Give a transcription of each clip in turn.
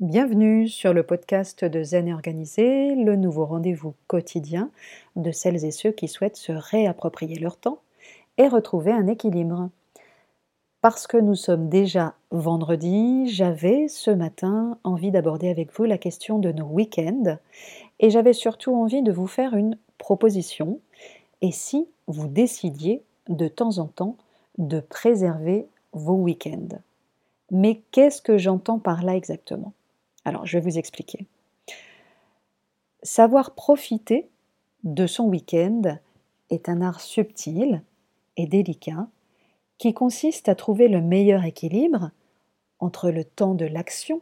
Bienvenue sur le podcast de Zen Organisé, le nouveau rendez-vous quotidien de celles et ceux qui souhaitent se réapproprier leur temps et retrouver un équilibre. Parce que nous sommes déjà vendredi, j'avais ce matin envie d'aborder avec vous la question de nos week-ends et j'avais surtout envie de vous faire une proposition. Et si vous décidiez de temps en temps de préserver vos week-ends? Mais qu'est-ce que j'entends par là exactement? Alors, je vais vous expliquer. Savoir profiter de son week-end est un art subtil et délicat qui consiste à trouver le meilleur équilibre entre le temps de l'action,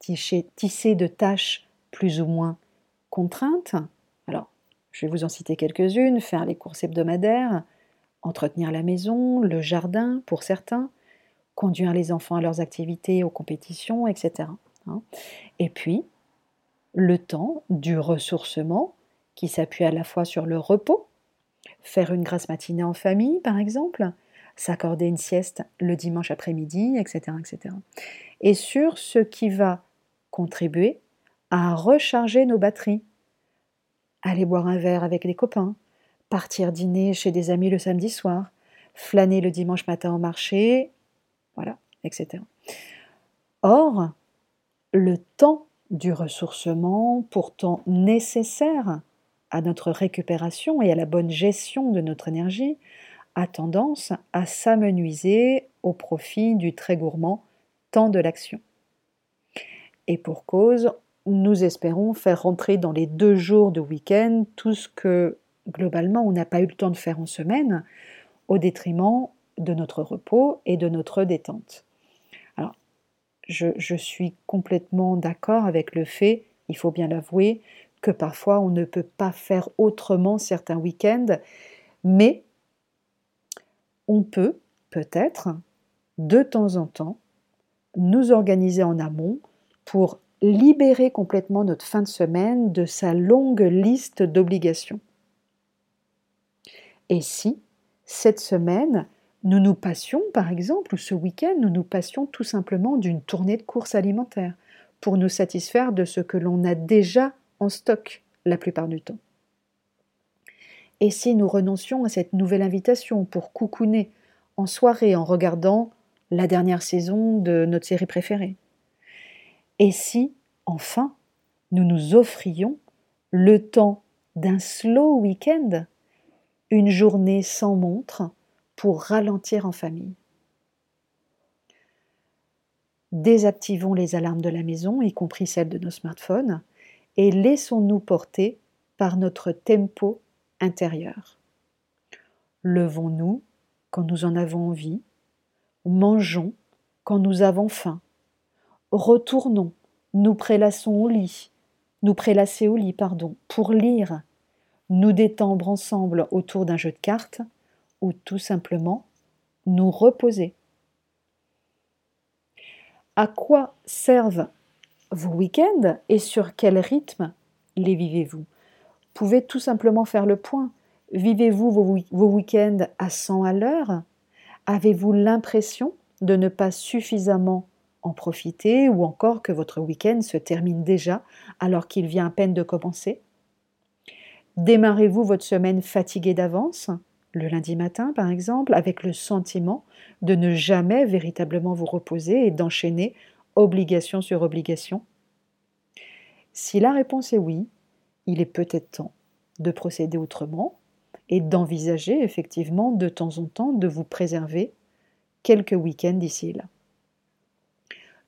tissé de tâches plus ou moins contraintes. Alors, je vais vous en citer quelques-unes, faire les courses hebdomadaires, entretenir la maison, le jardin pour certains, conduire les enfants à leurs activités, aux compétitions, etc. Hein. Et puis, le temps du ressourcement qui s'appuie à la fois sur le repos, faire une grasse matinée en famille par exemple, s'accorder une sieste le dimanche après-midi, etc., etc. Et sur ce qui va contribuer à recharger nos batteries. Aller boire un verre avec les copains, partir dîner chez des amis le samedi soir, flâner le dimanche matin au marché, voilà, etc. Or, le temps du ressourcement, pourtant nécessaire à notre récupération et à la bonne gestion de notre énergie, a tendance à s'amenuiser au profit du très gourmand temps de l'action. Et pour cause, nous espérons faire rentrer dans les deux jours de week-end tout ce que globalement on n'a pas eu le temps de faire en semaine, au détriment de notre repos et de notre détente je, suis complètement d'accord avec le fait, il faut bien l'avouer, que parfois on ne peut pas faire autrement certains week-ends, mais on peut peut-être de temps en temps nous organiser en amont pour libérer complètement notre fin de semaine de sa longue liste d'obligations. Et si cette semaine, nous nous passions, par exemple, ou ce week-end, nous nous passions tout simplement d'une tournée de courses alimentaires pour nous satisfaire de ce que l'on a déjà en stock la plupart du temps. Et si nous renoncions à cette nouvelle invitation pour coucouner en soirée en regardant la dernière saison de notre série préférée? Et si, enfin, nous nous offrions le temps d'un slow week-end, une journée sans montre, pour ralentir en famille. Désactivons les alarmes de la maison, y compris celles de nos smartphones, et laissons-nous porter par notre tempo intérieur. Levons-nous quand nous en avons envie, mangeons quand nous avons faim, retournons, nous prélassons au lit, nous prélasser au lit, pardon, pour lire, nous détendre ensemble autour d'un jeu de cartes, ou tout simplement nous reposer. À quoi servent vos week-ends et sur quel rythme les vivez-vous? Pouvez tout simplement faire le point. Vivez-vous vos, week-ends à 100 à l'heure? Avez-vous l'impression de ne pas suffisamment en profiter ou encore que votre week-end se termine déjà alors qu'il vient à peine de commencer? Démarrez-vous votre semaine fatigué d'avance? Le lundi matin, par exemple, avec le sentiment de ne jamais véritablement vous reposer et d'enchaîner obligation sur obligation? Si la réponse est oui, il est peut-être temps de procéder autrement et d'envisager effectivement de temps en temps de vous préserver quelques week-ends d'ici là.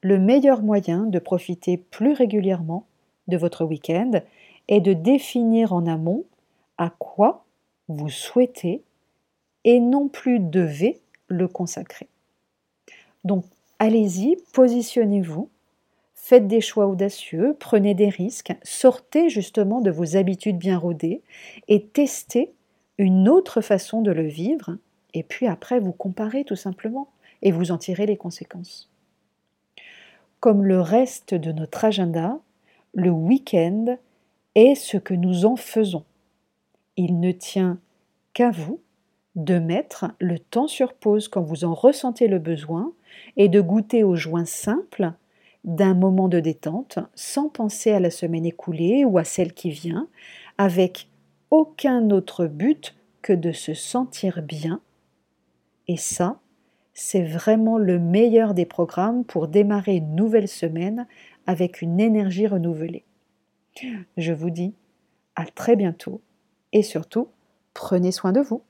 Le meilleur moyen de profiter plus régulièrement de votre week-end est de définir en amont à quoi vous souhaitez et non plus devez le consacrer. Donc allez-y, positionnez-vous, faites des choix audacieux, prenez des risques, sortez justement de vos habitudes bien rodées et testez une autre façon de le vivre, et puis après vous comparez tout simplement et vous en tirez les conséquences. Comme le reste de notre agenda, le week-end est ce que nous en faisons. Il ne tient qu'à vous de mettre le temps sur pause quand vous en ressentez le besoin et de goûter aux joints simples d'un moment de détente sans penser à la semaine écoulée ou à celle qui vient, avec aucun autre but que de se sentir bien. Et ça, c'est vraiment le meilleur des programmes pour démarrer une nouvelle semaine avec une énergie renouvelée. Je vous dis à très bientôt et surtout, prenez soin de vous.